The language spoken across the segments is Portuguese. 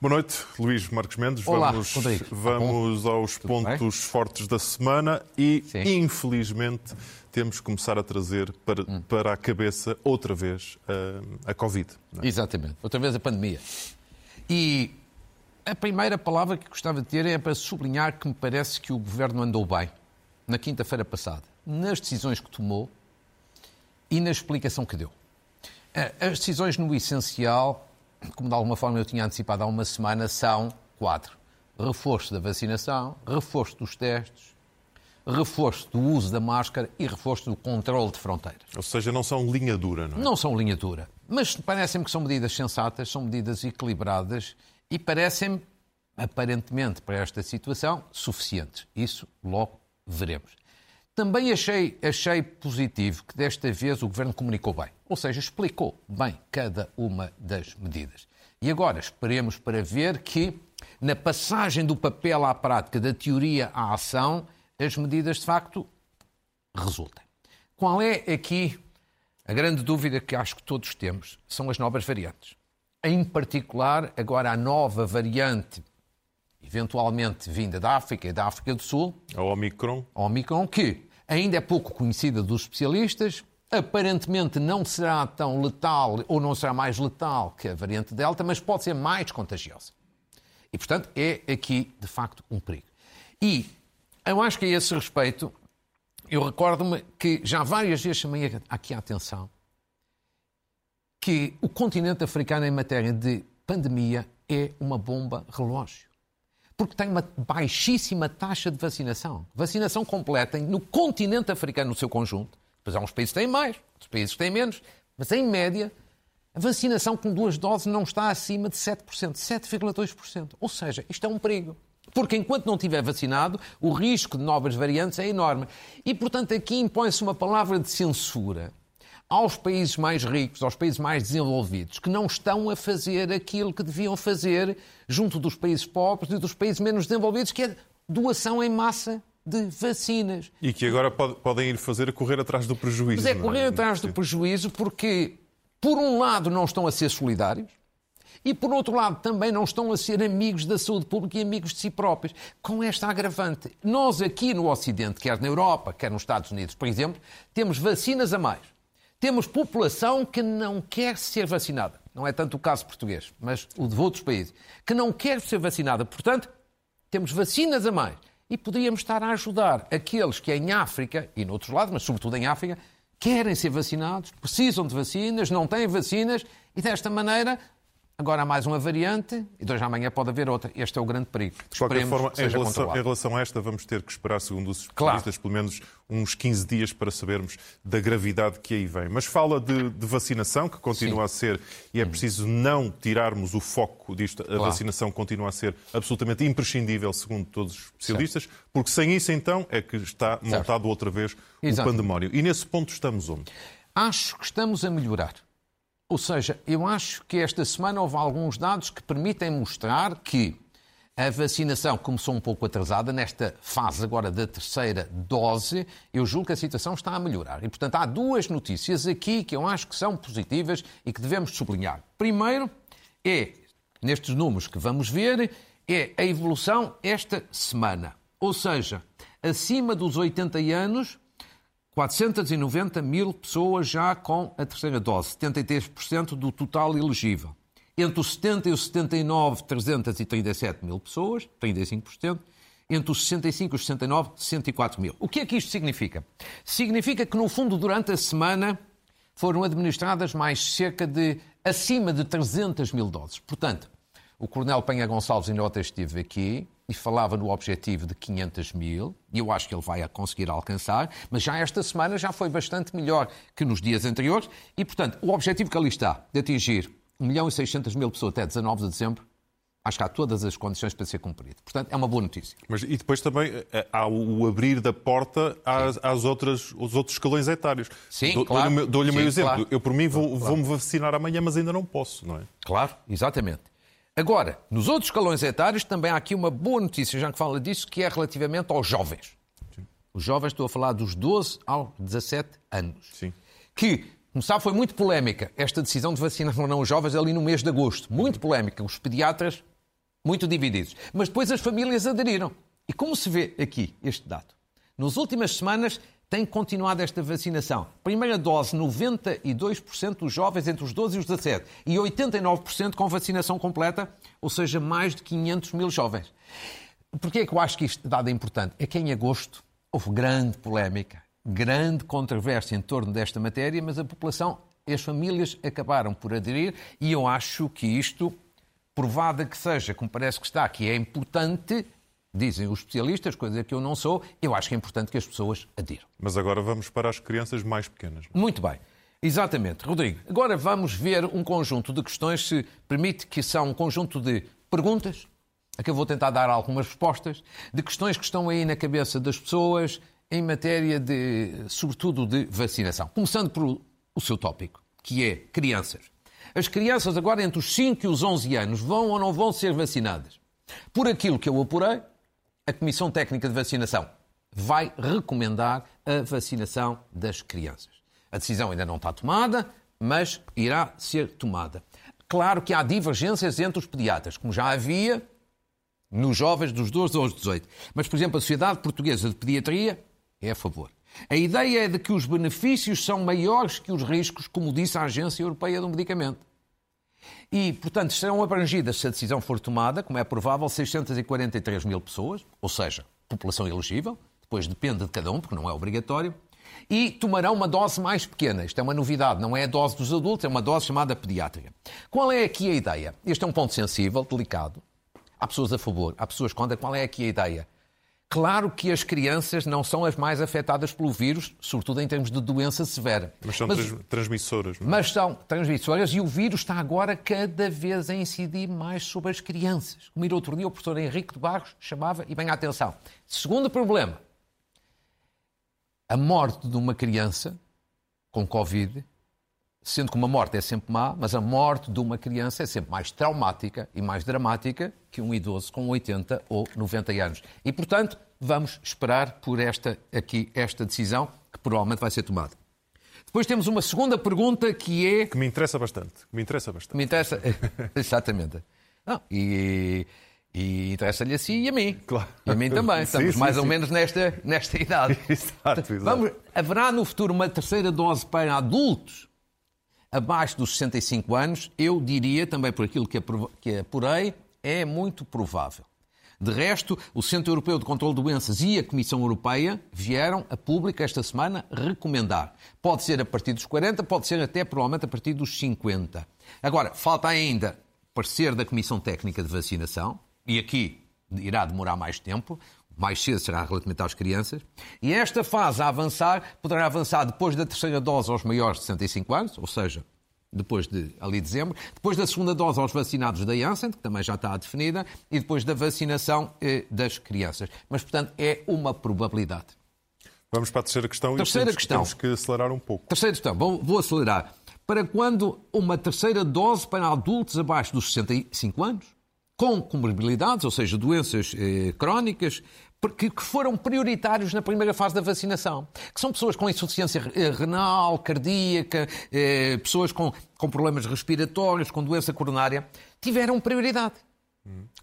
Boa noite, Luís Marcos Mendes. Olá, vamos Rodrigo. vamos aos pontos bem? fortes da semana e, Sim. infelizmente, temos que começar a trazer para, Hum. para a cabeça outra vez a, a Covid. é? Exatamente. Outra vez a pandemia. E a primeira palavra que gostava de ter é para sublinhar que me parece que o governo andou bem na quinta-feira passada, nas decisões que tomou e na explicação que deu. Eh, As decisões no essencial, como de alguma forma eu tinha antecipado há uma semana, são quatro: reforço da vacinação, reforço dos testes, reforço do uso da máscara e reforço do controle de fronteiras. Ou seja, não são linha dura, não é? Não são linha dura, mas parecem-me que são medidas sensatas, são medidas equilibradas e parecem-me, aparentemente, para esta situação, suficientes. Isso logo veremos. Também achei, achei positivo que desta vez o Governo comunicou bem, ou seja, explicou bem cada uma das medidas. E agora esperemos para ver que, na passagem do papel à prática, da teoria à ação, as medidas de facto resultem. Qual é aqui a grande dúvida que acho que todos temos? São as novas variantes. Em particular, agora a nova variante, eventualmente vinda da África e da África do Sul, A Omicron. a Omicron, que ainda é pouco conhecida dos especialistas, aparentemente não será tão letal ou não será mais letal que a variante Delta, mas pode ser mais contagiosa. E, portanto, é aqui, de facto, um perigo. E eu acho que a esse respeito, eu recordo-me que já várias vezes chamei aqui a atenção que o continente africano em matéria de pandemia é uma bomba relógio. Porque tem uma baixíssima taxa de vacinação. Vacinação completa no continente africano no seu conjunto. Depois há uns países que têm mais, outros países que têm menos. Mas, em média, a vacinação com duas doses não está acima de 7%, 7,2%. Ou seja, isto é um perigo. Porque enquanto não estiver vacinado, o risco de novas variantes é enorme. E, portanto, aqui impõe-se uma palavra de censura aos países mais ricos, aos países mais desenvolvidos, que não estão a fazer aquilo que deviam fazer junto dos países pobres e dos países menos desenvolvidos, que é doação em massa de vacinas. E que agora pod- podem ir fazer a correr atrás do prejuízo. Mas é não correr atrás do prejuízo porque, por um lado, não estão a ser solidários e, por outro lado, também não estão a ser amigos da saúde pública e amigos de si próprios. Com esta agravante, nós aqui no Ocidente, quer na Europa, quer nos Estados Unidos, por exemplo, temos vacinas a mais. Temos população que não quer ser vacinada. Não é tanto o caso português, mas o de outros países, que não quer ser vacinada. Portanto, temos vacinas a mais. E poderíamos estar a ajudar aqueles que em África, e noutros lados, mas sobretudo em África, querem ser vacinados, precisam de vacinas, não têm vacinas, e desta maneira, agora há mais uma variante, e à amanhã pode haver outra. Este é o grande perigo. De qualquer forma, em relação, em relação a esta, vamos ter que esperar, segundo os Claro. especialistas, pelo menos uns 15 dias para sabermos da gravidade que aí vem. Mas fala de, de vacinação, que continua Sim. a ser, e é preciso não tirarmos o foco disto, a Claro. vacinação continua a ser absolutamente imprescindível, segundo todos os especialistas, porque sem isso, então, é que está montado outra vez o pandemónio. E nesse ponto estamos onde? Acho que estamos a melhorar. Ou seja, eu acho que esta semana houve alguns dados que permitem mostrar que a vacinação começou um pouco atrasada nesta fase agora da terceira dose. Eu julgo que a situação está a melhorar. E, portanto, há duas notícias aqui que eu acho que são positivas e que devemos sublinhar. Primeiro é, nestes números que vamos ver, é a evolução esta semana. Ou seja, acima dos 80 anos, 490 mil pessoas já com a terceira dose, 73% do total elegível. Entre os 70 e os 79, 337 mil pessoas, 35%. Entre os 65 e os 69, 104 mil. O que é que isto significa? Significa que, no fundo, durante a semana foram administradas mais cerca de acima de 300 mil doses. Portanto, o Coronel Penha Gonçalves ainda ontem esteve aqui e falava no objetivo de 500 mil, e eu acho que ele vai conseguir alcançar, mas já esta semana já foi bastante melhor que nos dias anteriores, e, portanto, o objetivo que ali está, de atingir 1 milhão e 600 mil pessoas até 19 de dezembro, acho que há todas as condições para ser cumprido. Portanto, é uma boa notícia. Mas, e depois também eh, há o abrir da porta às, às outras, os outros escalões etários. Sim, Dou- claro. Dou-lhe o meu exemplo. claro. Eu, por mim, vou- vou-me vacinar amanhã, mas ainda não posso, não é? Claro, exatamente. Agora, nos outros escalões etários também há aqui uma boa notícia, já que fala disso, que é relativamente aos jovens. Os jovens, estou a falar dos 12 aos 17 anos. Sim. Que, como sabe, foi muito polémica esta decisão de vacinar ou não os jovens ali no mês de agosto. Muito polémica. Os pediatras Muito divididos. Mas depois as famílias aderiram. E como se vê aqui este dado? Nas últimas semanas tem continuado esta vacinação. Primeira dose, 92% dos jovens entre os 12 e os 17 e 89% com vacinação completa, ou seja, mais de 500 mil jovens. Porquê é que eu acho que este dado é importante? É que em agosto houve grande polémica, grande controvérsia em torno desta matéria, mas a população as famílias acabaram por aderir e eu acho que isto, provada que seja, como parece que está, que é importante, dizem os especialistas, coisa que eu não sou, eu acho que é importante que as pessoas adiram. Mas agora vamos para as crianças mais pequenas. Muito bem. Exatamente. Rodrigo, agora vamos ver um conjunto de questões, se permite que são um conjunto de perguntas, a que eu vou tentar dar algumas respostas, de questões que estão aí na cabeça das pessoas em matéria de, sobretudo, de vacinação. Começando por o seu tópico, que é crianças. As crianças agora entre os 5 e os 11 anos vão ou não vão ser vacinadas? Por aquilo que eu apurei, a Comissão Técnica de Vacinação vai recomendar a vacinação das crianças. A decisão ainda não está tomada, mas irá ser tomada. Claro que há divergências entre os pediatras, como já havia nos jovens dos 12 aos 18. Mas, por exemplo, a Sociedade Portuguesa de Pediatria é a favor. A ideia é de que os benefícios são maiores que os riscos, como disse a Agência Europeia do Medicamento. E, portanto, serão abrangidas, se a decisão for tomada, como é provável, 643 mil pessoas, ou seja, população elegível, depois depende de cada um, porque não é obrigatório, e tomarão uma dose mais pequena. Isto é uma novidade, não é a dose dos adultos, é uma dose chamada pediátrica. Qual é aqui a ideia? Este é um ponto sensível, delicado. Há pessoas a favor, há pessoas contra. Qual é aqui a ideia? Claro que as crianças não são as mais afetadas pelo vírus, sobretudo em termos de doença severa. Mas são mas, transmissoras. Não é? Mas são transmissoras e o vírus está agora cada vez a incidir mais sobre as crianças. Como ir outro dia o professor Henrique de Barros chamava, e bem atenção. Segundo problema, a morte de uma criança com Covid sendo que uma morte é sempre má, mas a morte de uma criança é sempre mais traumática e mais dramática que um idoso com 80 ou 90 anos. E, portanto, vamos esperar por esta, aqui, esta decisão, que provavelmente vai ser tomada. Depois temos uma segunda pergunta que é... Que me interessa bastante. Que me interessa bastante. Me interessa... Exatamente. Não, e... E interessa-lhe a si e a mim. Claro. E a mim também. Estamos sim, mais sim, ou sim. menos nesta, nesta idade. exato, exato. Vamos, haverá no futuro uma terceira dose para adultos abaixo dos 65 anos, eu diria, também por aquilo que apurei, é muito provável. De resto, o Centro Europeu de Controlo de Doenças e a Comissão Europeia vieram a público esta semana recomendar. Pode ser a partir dos 40, pode ser até provavelmente a partir dos 50. Agora, falta ainda parecer da Comissão Técnica de Vacinação, e aqui irá demorar mais tempo mais cedo será relativamente às crianças. E esta fase a avançar poderá avançar depois da terceira dose aos maiores de 65 anos, ou seja, depois de ali dezembro, depois da segunda dose aos vacinados da Janssen, que também já está definida, e depois da vacinação eh, das crianças. Mas, portanto, é uma probabilidade. Vamos para a terceira questão terceira e temos, questão. temos que acelerar um pouco. Terceira questão, vou, vou acelerar. Para quando uma terceira dose para adultos abaixo dos 65 anos? Com comorbilidades, ou seja, doenças eh, crónicas, que foram prioritários na primeira fase da vacinação, que são pessoas com insuficiência eh, renal, cardíaca, eh, pessoas com, com problemas respiratórios, com doença coronária, tiveram prioridade.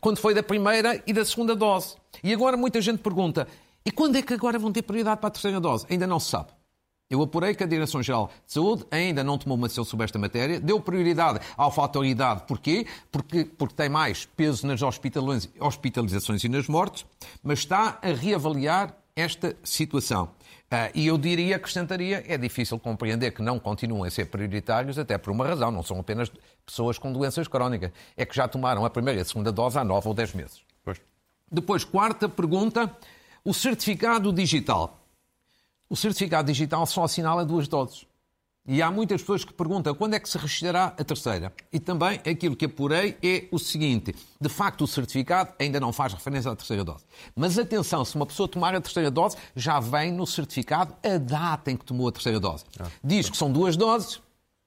Quando foi da primeira e da segunda dose. E agora muita gente pergunta: e quando é que agora vão ter prioridade para a terceira dose? Ainda não se sabe. Eu apurei que a Direção-Geral de Saúde ainda não tomou uma decisão sobre esta matéria, deu prioridade ao fator idade. Porquê? Porque, porque tem mais peso nas hospitalizações e nas mortes, mas está a reavaliar esta situação. Uh, e eu diria, acrescentaria, é difícil compreender que não continuem a ser prioritários, até por uma razão, não são apenas pessoas com doenças crónicas, é que já tomaram a primeira e a segunda dose há nove ou dez meses. Pois. Depois, quarta pergunta, o certificado digital o certificado digital só assinala duas doses. E há muitas pessoas que perguntam quando é que se registará a terceira. E também aquilo que apurei é o seguinte: de facto, o certificado ainda não faz referência à terceira dose. Mas atenção, se uma pessoa tomar a terceira dose, já vem no certificado a data em que tomou a terceira dose. Ah, Diz que são duas doses,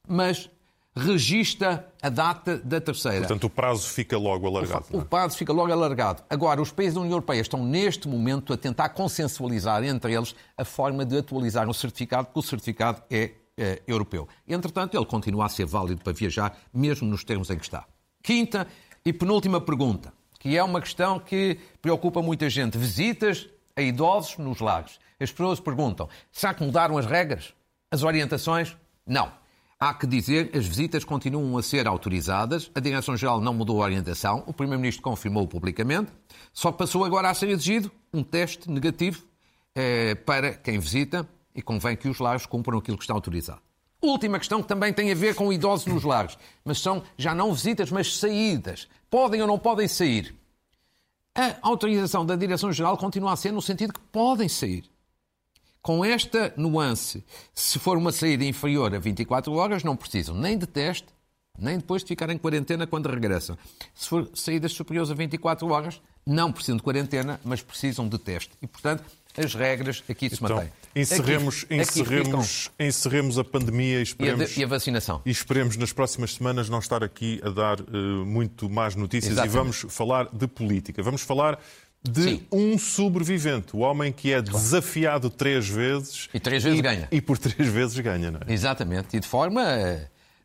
mas registra a data da terceira. Portanto, o prazo fica logo alargado. O, o prazo fica logo alargado. Agora, os países da União Europeia estão neste momento a tentar consensualizar entre eles a forma de atualizar o certificado, porque o certificado é, é europeu. Entretanto, ele continua a ser válido para viajar, mesmo nos termos em que está. Quinta e penúltima pergunta. que é uma questão que preocupa muita gente. Visitas a idosos nos lares. As pessoas perguntam: será que mudaram as regras? As orientações? Não. Há que dizer, as visitas continuam a ser autorizadas, a Direção-Geral não mudou a orientação, o Primeiro-Ministro confirmou publicamente, só passou agora a ser exigido um teste negativo eh, para quem visita e convém que os lares cumpram aquilo que está autorizado. Última questão que também tem a ver com idosos nos lares, mas são já não visitas, mas saídas. Podem ou não podem sair? A autorização da Direção-Geral continua a ser no sentido que podem sair. Com esta nuance, se for uma saída inferior a 24 horas, não precisam nem de teste, nem depois de ficar em quarentena quando regressam. Se for saídas superiores a 24 horas, não precisam de quarentena, mas precisam de teste. E, portanto, as regras aqui se então, mantêm. Encerremos, aqui, encerremos, aqui encerremos a pandemia e esperemos, e a, e a, vacinação. E esperemos nas próximas semanas não estar aqui a dar uh, muito mais notícias Exatamente. e vamos falar de política. Vamos falar de Sim. um sobrevivente, o homem que é desafiado três vezes. E três vezes e, ganha. E por três vezes ganha, não é? Exatamente. E de forma,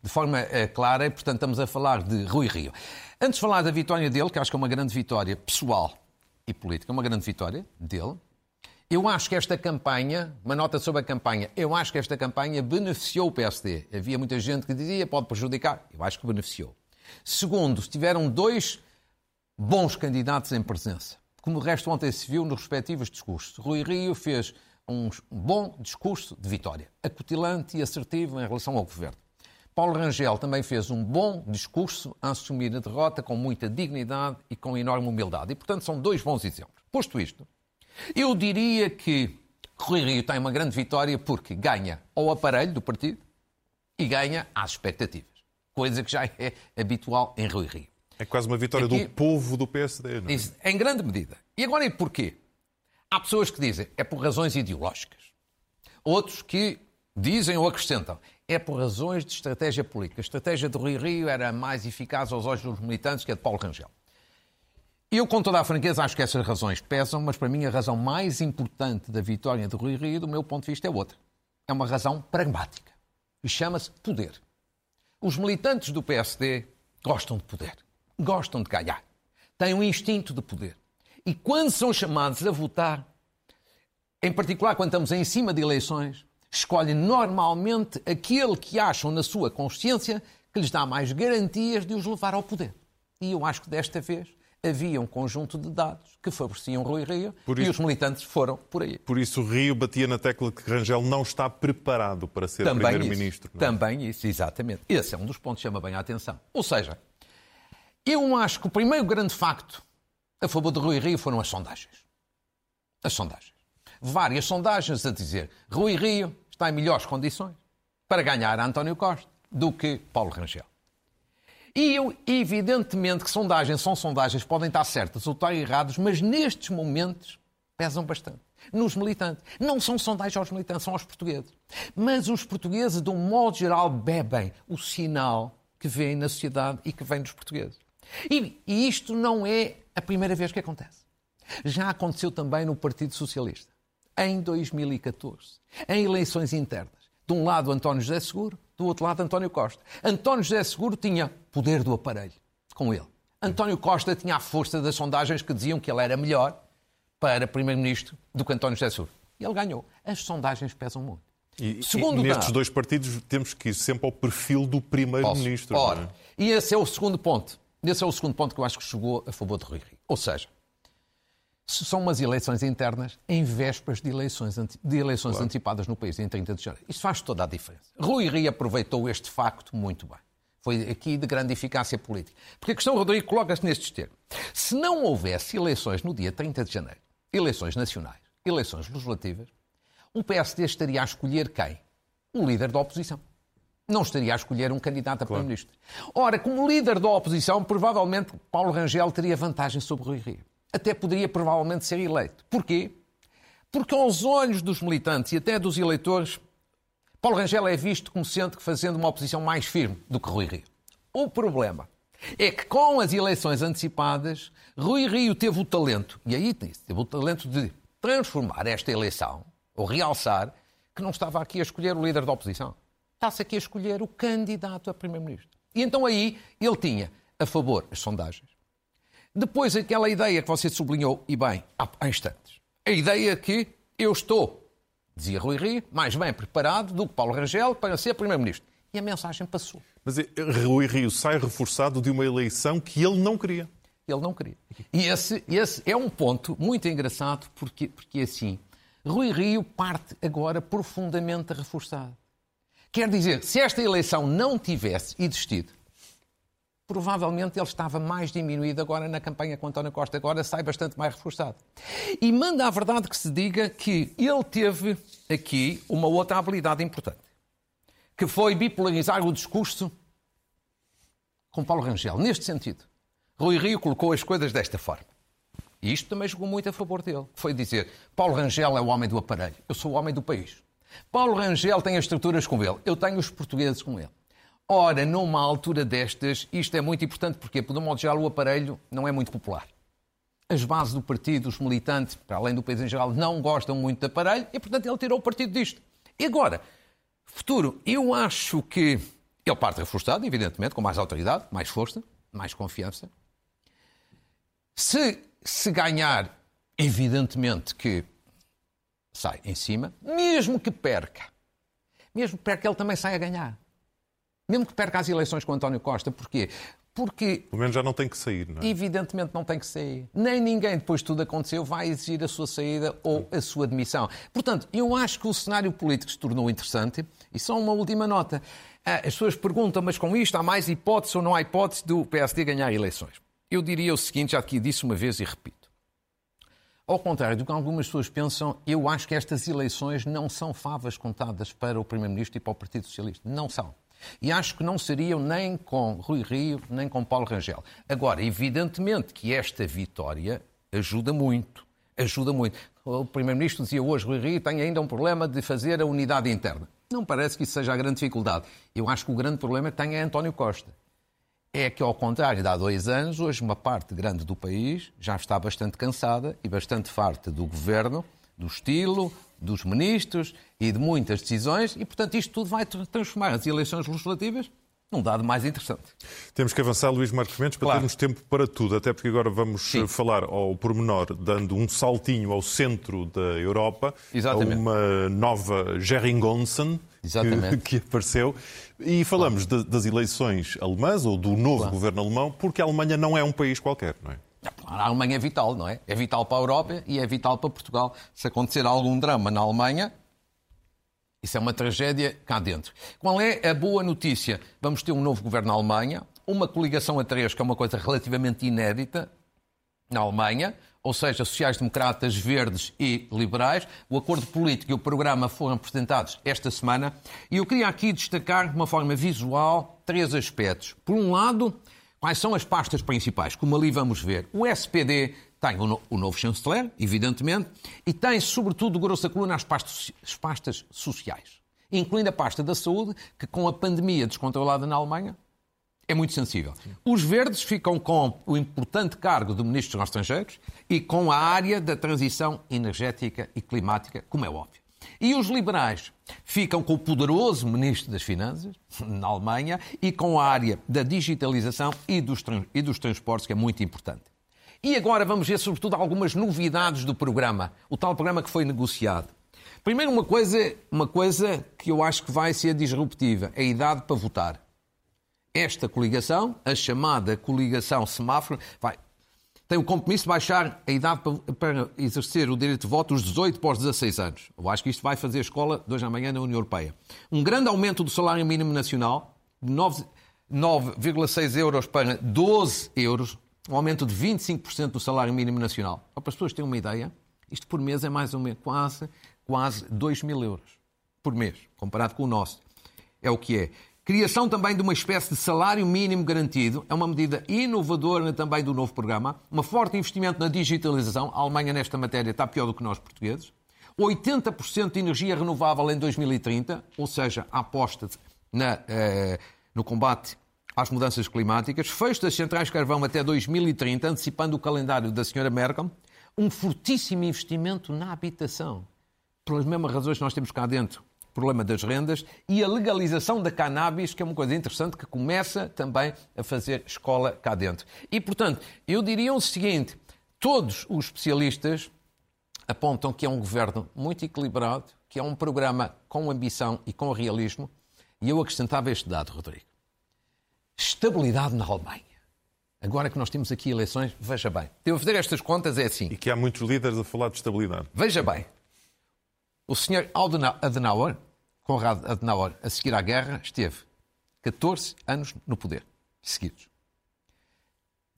de forma eh, clara, portanto, estamos a falar de Rui Rio. Antes de falar da vitória dele, que acho que é uma grande vitória pessoal e política, uma grande vitória dele, eu acho que esta campanha, uma nota sobre a campanha, eu acho que esta campanha beneficiou o PSD. Havia muita gente que dizia pode prejudicar. Eu acho que beneficiou. Segundo, tiveram dois bons candidatos em presença como o resto ontem se viu nos respectivos discursos. Rui Rio fez um bom discurso de vitória, acutilante e assertivo em relação ao governo. Paulo Rangel também fez um bom discurso a assumir a derrota com muita dignidade e com enorme humildade. E, portanto, são dois bons exemplos. Posto isto, eu diria que Rui Rio tem uma grande vitória porque ganha ao aparelho do partido e ganha às expectativas, coisa que já é habitual em Rui Rio. É quase uma vitória Aqui, do povo do PSD, não é? Em grande medida. E agora e porquê? Há pessoas que dizem é por razões ideológicas. Outros que dizem ou acrescentam é por razões de estratégia política. A estratégia de Rui Rio era mais eficaz aos olhos dos militantes que a de Paulo Rangel. Eu, com toda a franqueza, acho que essas razões pesam, mas para mim a razão mais importante da vitória de Rui Rio, do meu ponto de vista, é outra. É uma razão pragmática. E chama-se poder. Os militantes do PSD gostam de poder gostam de ganhar, têm um instinto de poder. E quando são chamados a votar, em particular quando estamos em cima de eleições, escolhem normalmente aquele que acham na sua consciência que lhes dá mais garantias de os levar ao poder. E eu acho que desta vez havia um conjunto de dados que favoreciam Rui Rio isso, e os militantes foram por aí. Por isso o Rio batia na tecla que Rangel não está preparado para ser primeiro-ministro. É? Também isso, exatamente. Esse é um dos pontos que chama bem a atenção. Ou seja, eu acho que o primeiro grande facto a favor de Rui Rio foram as sondagens. As sondagens. Várias sondagens a dizer Rui Rio está em melhores condições para ganhar António Costa do que Paulo Rangel. E eu, evidentemente que sondagens são sondagens, podem estar certas ou estar erradas, mas nestes momentos pesam bastante. Nos militantes. Não são sondagens aos militantes, são aos portugueses. Mas os portugueses, de um modo geral, bebem o sinal que vem na sociedade e que vem dos portugueses. E, e isto não é a primeira vez que acontece. Já aconteceu também no Partido Socialista, em 2014, em eleições internas. De um lado António José Seguro, do outro lado António Costa. António José Seguro tinha poder do aparelho com ele. António Costa tinha a força das sondagens que diziam que ele era melhor para Primeiro-Ministro do que António José Seguro. E ele ganhou. As sondagens pesam muito. E, Segundo e nestes dois partidos temos que ir sempre ao perfil do Primeiro-Ministro. Ora, é? e esse é o segundo ponto. Esse é o segundo ponto que eu acho que chegou a favor de Rui Rio. Ou seja, são umas eleições internas em vésperas de eleições, de eleições claro. antecipadas no país, em 30 de janeiro. Isso faz toda a diferença. Rui Rio aproveitou este facto muito bem. Foi aqui de grande eficácia política. Porque a questão, Rodrigo, coloca-se nestes termos. Se não houvesse eleições no dia 30 de janeiro, eleições nacionais, eleições legislativas, o PSD estaria a escolher quem? O líder da oposição não estaria a escolher um candidato a Primeiro-Ministro. Ora, como líder da oposição, provavelmente Paulo Rangel teria vantagem sobre Rui Rio. Até poderia provavelmente ser eleito. Porquê? Porque aos olhos dos militantes e até dos eleitores, Paulo Rangel é visto como sendo que fazendo uma oposição mais firme do que Rui Rio. O problema é que com as eleições antecipadas, Rui Rio teve o talento, e aí teve o talento de transformar esta eleição, ou realçar, que não estava aqui a escolher o líder da oposição está-se aqui a escolher o candidato a Primeiro-Ministro. E então aí ele tinha a favor as sondagens, Depois, aquela ideia que você sublinhou, e bem, há instantes. A ideia que eu estou, dizia Rui Rio, mais bem preparado do que Paulo Rangel para ser Primeiro-Ministro. E a mensagem passou. Mas eh, Rui Rio sai reforçado de uma eleição que ele não queria. Ele não queria. E esse, esse é um ponto muito engraçado, porque, porque assim, Rui Rio parte agora profundamente reforçado. Quer dizer, se esta eleição não tivesse existido, provavelmente ele estava mais diminuído agora na campanha com António Costa, agora sai bastante mais reforçado. E manda a verdade que se diga que ele teve aqui uma outra habilidade importante, que foi bipolarizar o discurso com Paulo Rangel, neste sentido. Rui Rio colocou as coisas desta forma. E isto também jogou muito a favor dele. Foi dizer, Paulo Rangel é o homem do aparelho, eu sou o homem do país. Paulo Rangel tem as estruturas com ele, eu tenho os portugueses com ele. Ora, numa altura destas, isto é muito importante porque, por um modo geral, o aparelho não é muito popular. As bases do partido, os militantes, para além do país em geral, não gostam muito de aparelho e, portanto, ele tirou o partido disto. E agora, futuro, eu acho que ele parte reforçado, evidentemente, com mais autoridade, mais força, mais confiança. Se, se ganhar, evidentemente que sai em cima, mesmo que perca. Mesmo que perca, ele também sai a ganhar. Mesmo que perca as eleições com António Costa. Porquê? Porque. Pelo menos já não tem que sair, não é? Evidentemente não tem que sair. Nem ninguém, depois de tudo aconteceu, vai exigir a sua saída ou a sua demissão. Portanto, eu acho que o cenário político se tornou interessante. E só uma última nota. Ah, as pessoas perguntam, mas com isto há mais hipótese ou não há hipótese do PSD ganhar eleições? Eu diria o seguinte, já aqui disse uma vez e repito. Ao contrário do que algumas pessoas pensam, eu acho que estas eleições não são favas contadas para o Primeiro-Ministro e para o Partido Socialista. Não são. E acho que não seriam nem com Rui Rio, nem com Paulo Rangel. Agora, evidentemente que esta vitória ajuda muito. Ajuda muito. O Primeiro-Ministro dizia hoje, Rui Rio tem ainda um problema de fazer a unidade interna. Não parece que isso seja a grande dificuldade. Eu acho que o grande problema tem é António Costa. É que, ao contrário de há dois anos, hoje uma parte grande do país já está bastante cansada e bastante farta do governo, do estilo, dos ministros e de muitas decisões, e, portanto, isto tudo vai transformar as eleições legislativas num dado mais interessante. Temos que avançar, Luís Marcos Mendes, para claro. termos tempo para tudo, até porque agora vamos Sim. falar ao pormenor, dando um saltinho ao centro da Europa, Exatamente. a uma nova Geringonsen que, que, apareceu, e falamos claro. de, das eleições alemãs, ou do novo claro. governo alemão, porque a Alemanha não é um país qualquer, não é? A Alemanha é vital, não é? É vital para a Europa e é vital para Portugal. Se acontecer algum drama na Alemanha, isso é uma tragédia cá dentro. Qual é a boa notícia? Vamos ter um novo governo na Alemanha, uma coligação a três, que é uma coisa relativamente inédita na Alemanha, ou seja, sociais-democratas, verdes e liberais. O acordo político e o programa foram apresentados esta semana. E eu queria aqui destacar de uma forma visual três aspectos. Por um lado, Quais são as pastas principais? Como ali vamos ver, o SPD tem o, no, o novo chanceler, evidentemente, e tem, sobretudo, grossa coluna, as pastas, as pastas sociais, incluindo a pasta da saúde, que com a pandemia descontrolada na Alemanha, é muito sensível. Os verdes ficam com o importante cargo do Ministro dos Estrangeiros e com a área da transição energética e climática, como é óbvio. E os liberais ficam com o poderoso Ministro das Finanças, na Alemanha, e com a área da digitalização e dos, e dos transportes, que é muito importante. E agora vamos ver, sobretudo, algumas novidades do programa, o tal programa que foi negociado. Primeiro, uma coisa, uma coisa que eu acho que vai ser disruptiva: a idade para votar. Esta coligação, a chamada coligação semáforo, vai tem o compromisso de baixar a idade para, exercer o direito de voto dos 18 para os 16 anos. Eu acho que isto vai fazer escola de hoje à manhã na União Europeia. Um grande aumento do salário mínimo nacional, de 9,6 euros para 12 euros, um aumento de 25% do salário mínimo nacional. Para as pessoas terem uma ideia, isto por mês é mais ou menos quase, quase 2 mil euros por mês, comparado com o nosso. É o que é. Criação também de uma espécie de salário mínimo garantido, é uma medida inovadora também do novo programa. Um forte investimento na digitalização. A Alemanha, nesta matéria, está pior do que nós portugueses. 80% de energia renovável em 2030, ou seja, a aposta na, eh, no combate às mudanças climáticas. Fecho das centrais de carvão até 2030, antecipando o calendário da senhora Merkel. Um fortíssimo investimento na habitação. Pelas mesmas razões que nós temos cá dentro problema das rendas, e a legalização da cannabis, que é uma coisa interessante, que começa também a fazer escola cá dentro. E, portanto, eu diria o seguinte: todos os especialistas apontam que é um governo muito equilibrado, que é um programa com ambição e com realismo, e eu acrescentava este dado, Rodrigo. Estabilidade na Alemanha. Agora que nós temos aqui eleições, veja bem. Devo fazer estas contas, é assim. E que há muitos líderes a falar de estabilidade. Veja bem. O senhor Adenauer, Konrad Adenauer, a seguir à guerra, esteve 14 anos no poder, seguidos.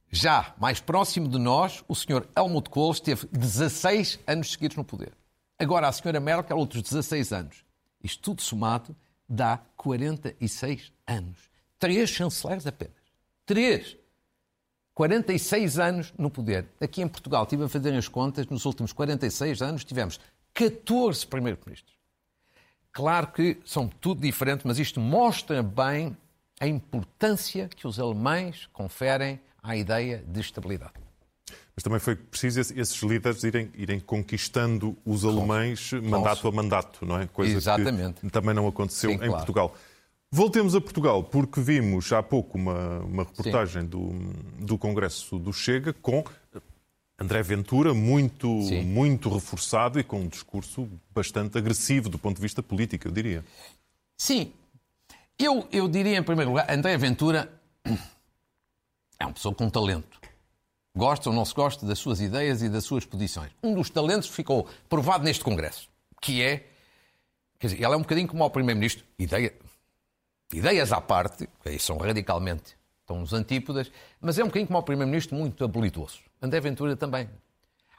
Já mais próximo de nós, o senhor Helmut Kohl esteve 16 anos seguidos no poder. Agora a senhora Merkel, outros 16 anos. Isto tudo somado dá 46 anos. Três chanceleres apenas. Três. 46 anos no poder. Aqui em Portugal, estive a fazer as contas, nos últimos 46 anos tivemos 14 primeiros-ministros. Claro que são tudo diferente, mas isto mostra bem a importância que os alemães conferem à ideia de estabilidade. Mas também foi preciso esses líderes irem, irem conquistando os alemães mandato a mandato, não é? Coisa Exatamente. que também não aconteceu Sim, em claro. Portugal. Voltemos a Portugal, porque vimos há pouco uma, uma reportagem do, do Congresso do Chega com André Ventura muito, muito reforçado e com um discurso bastante agressivo do ponto de vista político, eu diria. Sim. Eu, eu diria, em primeiro lugar, André Ventura é uma pessoa com talento. Gosta ou não se gosta das suas ideias e das suas posições. Um dos talentos ficou provado neste Congresso, que é. Quer dizer, ele é um bocadinho como o Primeiro-Ministro. Ideia, ideias à parte, que são radicalmente, estão nos antípodas, mas é um bocadinho como o Primeiro-Ministro, muito habilidoso. André Ventura também.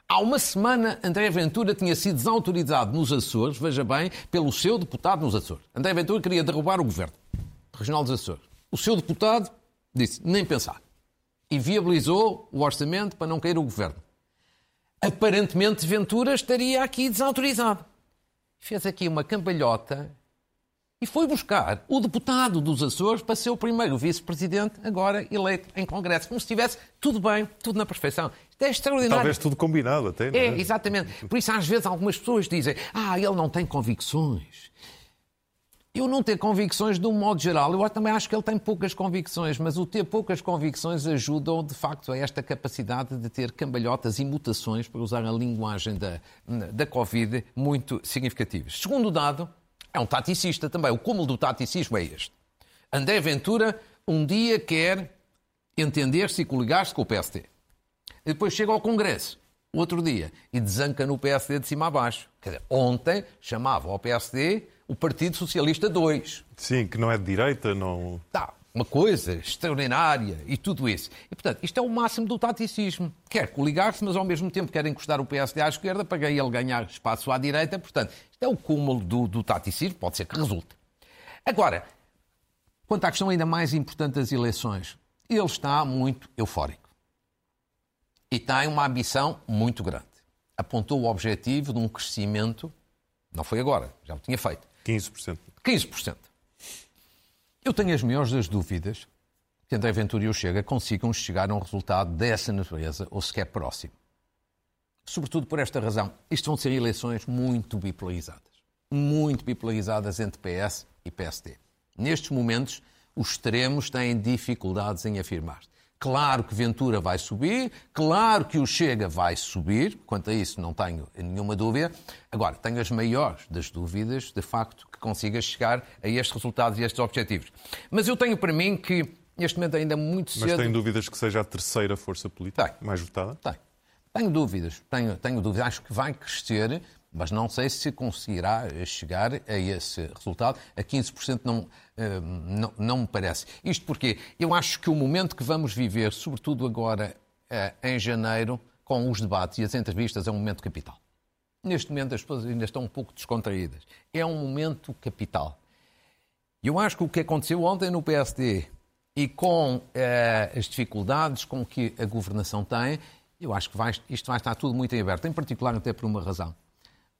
Há uma semana, André Ventura tinha sido desautorizado nos Açores, veja bem, pelo seu deputado nos Açores. André Ventura queria derrubar o governo regional dos Açores. O seu deputado disse, nem pensar. E viabilizou o orçamento para não cair o governo. Aparentemente, Ventura estaria aqui desautorizado. Fez aqui uma cambalhota e foi buscar o deputado dos Açores para ser o primeiro vice-presidente agora eleito em Congresso, como se estivesse tudo bem, tudo na perfeição. Isto é extraordinário. Talvez tudo combinado até. É, é, exatamente. Por isso, às vezes, algumas pessoas dizem ah, ele não tem convicções. Eu não ter convicções de um modo geral, eu também acho que ele tem poucas convicções, mas o ter poucas convicções ajuda de facto, a esta capacidade de ter cambalhotas e mutações, para usar a linguagem da, da Covid, muito significativas. Segundo dado, é um taticista também. O cúmulo do taticismo é este. André Ventura um dia quer entender-se e coligar-se com o PSD. E depois chega ao Congresso, outro dia, e desanca no PSD de cima a baixo. Quer dizer, ontem chamava ao PSD o Partido Socialista 2. Sim, que não é de direita, não... Tá, uma coisa extraordinária e tudo isso. E, portanto, isto é o máximo do taticismo. Quer coligar-se, mas ao mesmo tempo quer encostar o PSD à esquerda para ele ganhar espaço à direita. Portanto, isto é o cúmulo do, do taticismo, pode ser que resulte. Agora, quanto à questão ainda mais importante das eleições, ele está muito eufórico. E tem uma ambição muito grande. Apontou o objetivo de um crescimento, não foi agora, já o tinha feito. 15%. 15%. Eu tenho as maiores das dúvidas que André Ventura e o Chega consigam chegar a um resultado dessa natureza ou sequer próximo. Sobretudo por esta razão. Isto vão ser eleições muito bipolarizadas. Muito bipolarizadas entre PS e PSD. Nestes momentos, os extremos têm dificuldades em afirmar. Claro que Ventura vai subir, claro que o Chega vai subir, quanto a isso não tenho nenhuma dúvida. Agora, tenho as maiores das dúvidas, de facto, que consiga chegar a estes resultados e a estes objetivos. Mas eu tenho para mim que, neste momento, ainda muito cedo. Mas tem dúvidas que seja a terceira força política tem. mais votada? Tem. Tenho dúvidas, tenho, tenho dúvidas. Acho que vai crescer, mas não sei se conseguirá chegar a esse resultado. A 15% não, eh, não, não me parece. Isto porque eu acho que o momento que vamos viver, sobretudo agora eh, em janeiro, com os debates e as entrevistas, é um momento capital. Neste momento as pessoas ainda estão um pouco descontraídas. É um momento capital. Eu acho que o que aconteceu ontem no PSD e com eh, as dificuldades com que a governação tem, eu acho que vai, isto vai estar tudo muito em aberto, em particular até por uma razão.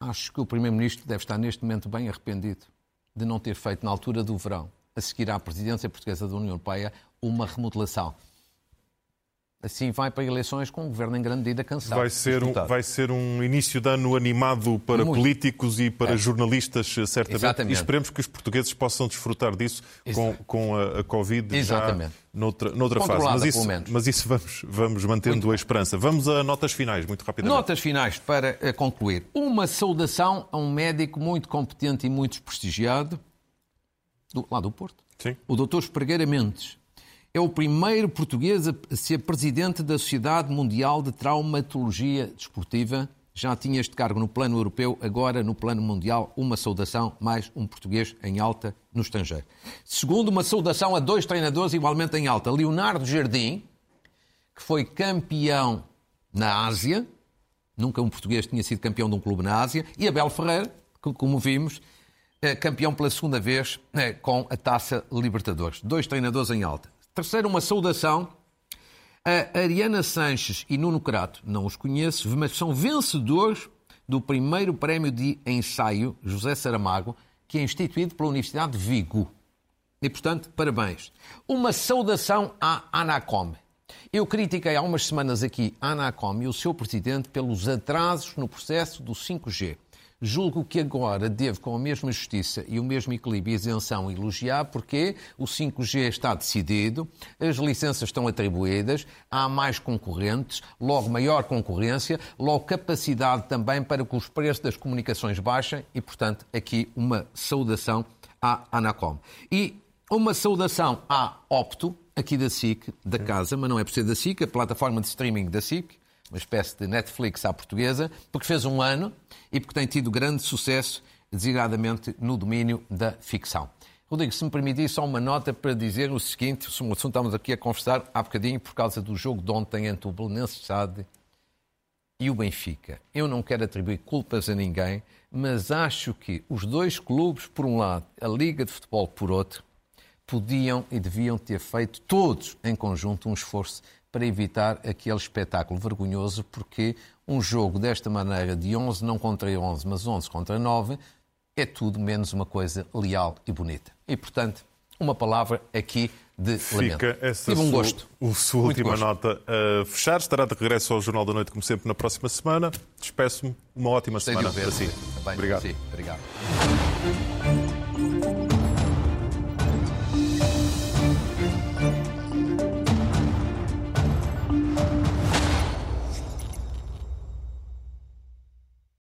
Acho que o Primeiro-Ministro deve estar neste momento bem arrependido de não ter feito, na altura do verão, a seguir à presidência portuguesa da União Europeia, uma remodelação. Assim vai para eleições com o governo em grande medida cansado. Vai ser, um, vai ser um início de ano animado para Muito. políticos e para é. jornalistas, certamente. Exatamente. E esperemos que os portugueses possam desfrutar disso com, com a, a, Covid Exatamente. já noutra, noutra fase. Mas isso, mas isso vamos, vamos mantendo Muito. a esperança. Vamos a notas finais, muito rapidamente. Notas finais para eh, concluir. Uma saudação a um médico muito competente e muito prestigiado, do, lá do Porto. Sim. O doutor Espregueira Mendes é o primeiro português a ser presidente da Sociedade Mundial de Traumatologia Desportiva. Já tinha este cargo no plano europeu, agora no plano mundial, uma saudação, mais um português em alta no estrangeiro. Segundo, uma saudação a dois treinadores igualmente em alta. Leonardo Jardim, que foi campeão na Ásia, nunca um português tinha sido campeão de um clube na Ásia, e Abel Ferreira, que, como vimos, é campeão pela segunda vez é, com a Taça Libertadores. Dois treinadores em alta. Terceiro, uma saudação a Ariana Sanches e Nuno Crato. Não os conheço, mas são vencedores do primeiro prémio de ensaio José Saramago, que é instituído pela Universidade de Vigo. E, portanto, parabéns. Uma saudação à Anacom. Eu critiquei há umas semanas aqui a Anacom e o seu presidente pelos atrasos no processo do 5G. Julgo que agora devo, com a mesma justiça e o mesmo equilíbrio e isenção, elogiar, porque o 5G está decidido, as licenças estão atribuídas, há mais concorrentes, logo maior concorrência, logo capacidade também para que os preços das comunicações baixem e, portanto, aqui uma saudação à Anacom. E uma saudação à Opto, aqui da SIC, da casa, mas não é por ser da SIC, a plataforma de streaming da SIC, uma espécie de Netflix à portuguesa, porque fez um ano e porque tem tido grande sucesso, designadamente no domínio da ficção. Rodrigo, se me permitir, só uma nota para dizer o seguinte: um assunto estamos aqui a conversar há bocadinho por causa do jogo de ontem entre o Belenenses Sade e o Benfica. Eu não quero atribuir culpas a ninguém, mas acho que os dois clubes, por um lado, a Liga de Futebol por outro, podiam e deviam ter feito todos em conjunto um esforço para evitar aquele espetáculo vergonhoso, porque um jogo desta maneira, de 11 não contra 11, mas 11 contra 9, é tudo menos uma coisa leal e bonita. E, portanto, uma palavra aqui de Fica lamento. essa Tive um sua, gosto. O sua Muito última gosto. nota a fechar. Estará de regresso ao Jornal da Noite, como sempre, na próxima semana. Despeço-me. Uma ótima Gostei semana para si. Bem, Obrigado. Si. Obrigado.